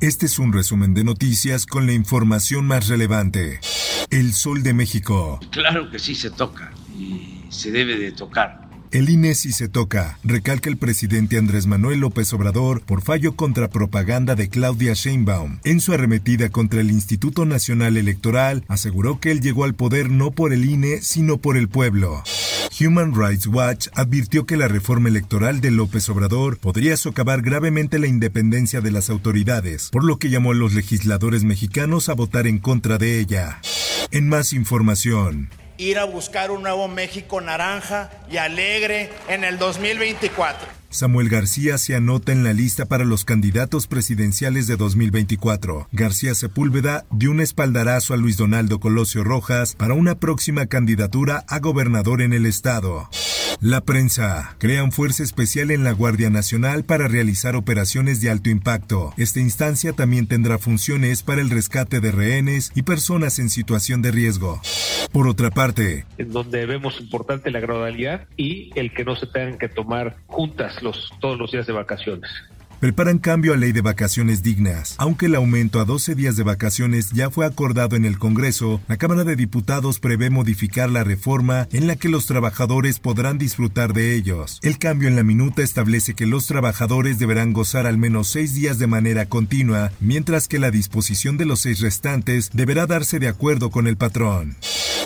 Este es un resumen de noticias con la información más relevante. El Sol de México. Claro que sí se toca y se debe de tocar el INE sí se toca, recalca el presidente Andrés Manuel López Obrador por fallo contra propaganda de Claudia Sheinbaum. En su arremetida contra el Instituto Nacional Electoral, aseguró que él llegó al poder no por el INE, sino por el pueblo. Human Rights Watch advirtió que la reforma electoral de López Obrador podría socavar gravemente la independencia de las autoridades, por lo que llamó a los legisladores mexicanos a votar en contra de ella. En más información, ir a buscar un nuevo México naranja y alegre en el 2024. Samuel García se anota en la lista para los candidatos presidenciales de 2024. García Sepúlveda dio un espaldarazo a Luis Donaldo Colosio Rojas para una próxima candidatura a gobernador en el estado. La prensa. Crean fuerza especial en la Guardia Nacional para realizar operaciones de alto impacto. Esta instancia también tendrá funciones para el rescate de rehenes y personas en situación de riesgo. Por otra parte, en donde vemos importante la gradualidad y el que no se tengan que tomar juntas los, todos los días de vacaciones preparan cambio a ley de vacaciones dignas. Aunque el aumento a 12 días de vacaciones ya fue acordado en el Congreso, la Cámara de Diputados prevé modificar la reforma en la que los trabajadores podrán disfrutar de ellos. El cambio en la minuta establece que los trabajadores deberán gozar al menos seis días de manera continua, mientras que la disposición de los seis restantes deberá darse de acuerdo con el patrón.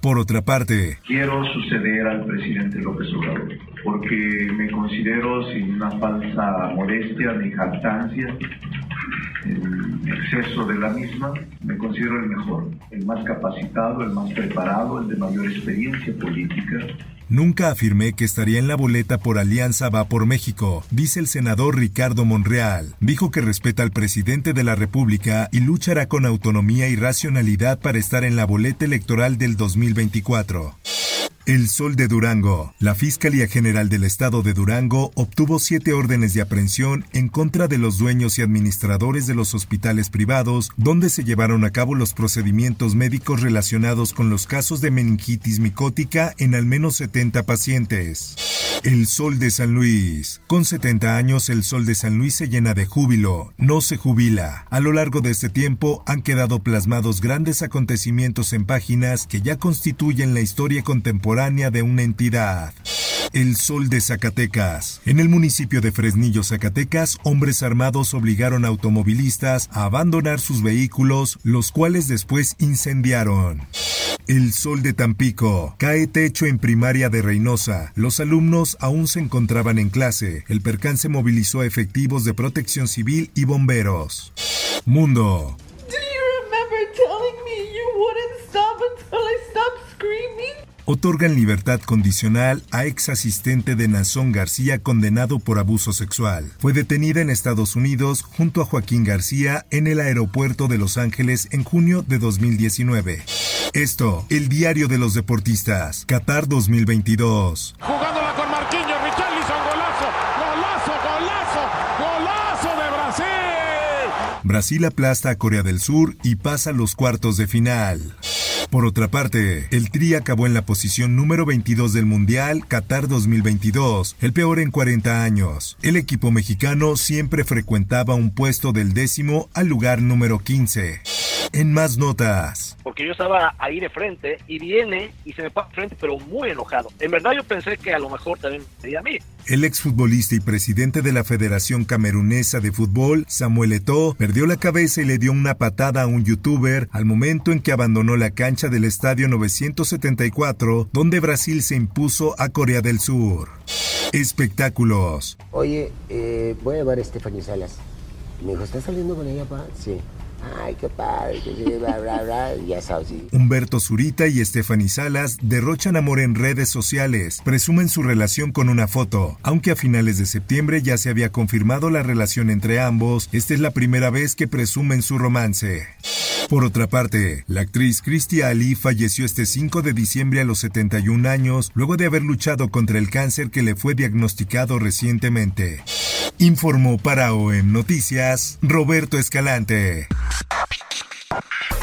Por otra parte, quiero suceder al presidente López Obrador porque me considero sin una falsa modestia ni jactancia, exceso de la misma, me considero el mejor, el más capacitado, el más preparado, el de mayor experiencia política. Nunca afirmé que estaría en la boleta por Alianza Va por México, dice el senador Ricardo Monreal. Dijo que respeta al presidente de la República y luchará con autonomía y racionalidad para estar en la boleta electoral del 2024. El Sol de Durango. La Fiscalía General del Estado de Durango obtuvo siete órdenes de aprehensión en contra de los dueños y administradores de los hospitales privados donde se llevaron a cabo los procedimientos médicos relacionados con los casos de meningitis micótica en al menos 70 pacientes. El Sol de San Luis. Con 70 años, el Sol de San Luis se llena de júbilo, no se jubila. A lo largo de este tiempo han quedado plasmados grandes acontecimientos en páginas que ya constituyen la historia contemporánea de una entidad. El Sol de Zacatecas. En el municipio de Fresnillo, Zacatecas, hombres armados obligaron a automovilistas a abandonar sus vehículos, los cuales después incendiaron. El Sol de Tampico. Cae techo en primaria de Reynosa. Los alumnos aún se encontraban en clase. El percance movilizó efectivos de protección civil y bomberos. Mundo. Otorgan libertad condicional a ex asistente de Nazón García condenado por abuso sexual. Fue detenida en Estados Unidos junto a Joaquín García en el aeropuerto de Los Ángeles en junio de 2019. Esto, el diario de los deportistas, Qatar 2022. Jugándola con Marquinhos, Richarlison, golazo, golazo, golazo, golazo de Brasil. Brasil aplasta a Corea del Sur y pasa los cuartos de final. Por otra parte, el Tri acabó en la posición número 22 del Mundial Qatar 2022, el peor en 40 años. El equipo mexicano siempre frecuentaba un puesto del décimo al lugar número 15. En más notas. Porque yo estaba ahí de frente y viene y se me pasa frente, pero muy enojado. En verdad yo pensé que a lo mejor también sería a mí. El exfutbolista y presidente de la Federación Camerunesa de Fútbol, Samuel Eto'o, perdió la cabeza y le dio una patada a un youtuber al momento en que abandonó la cancha del Estadio 974, donde Brasil se impuso a Corea del Sur. Espectáculos. Oye, eh, voy a llevar a Stephanie Salas. Me dijo, ¿estás saliendo con ella, pa? Sí. Ay, qué padre, que bla, bla, bla, ya sabes. Humberto Zurita y Stephanie Salas derrochan amor en redes sociales, presumen su relación con una foto. Aunque a finales de septiembre ya se había confirmado la relación entre ambos, esta es la primera vez que presumen su romance. Por otra parte, la actriz Christy Ali falleció este 5 de diciembre a los 71 años luego de haber luchado contra el cáncer que le fue diagnosticado recientemente. Informó para OEM Noticias Roberto Escalante.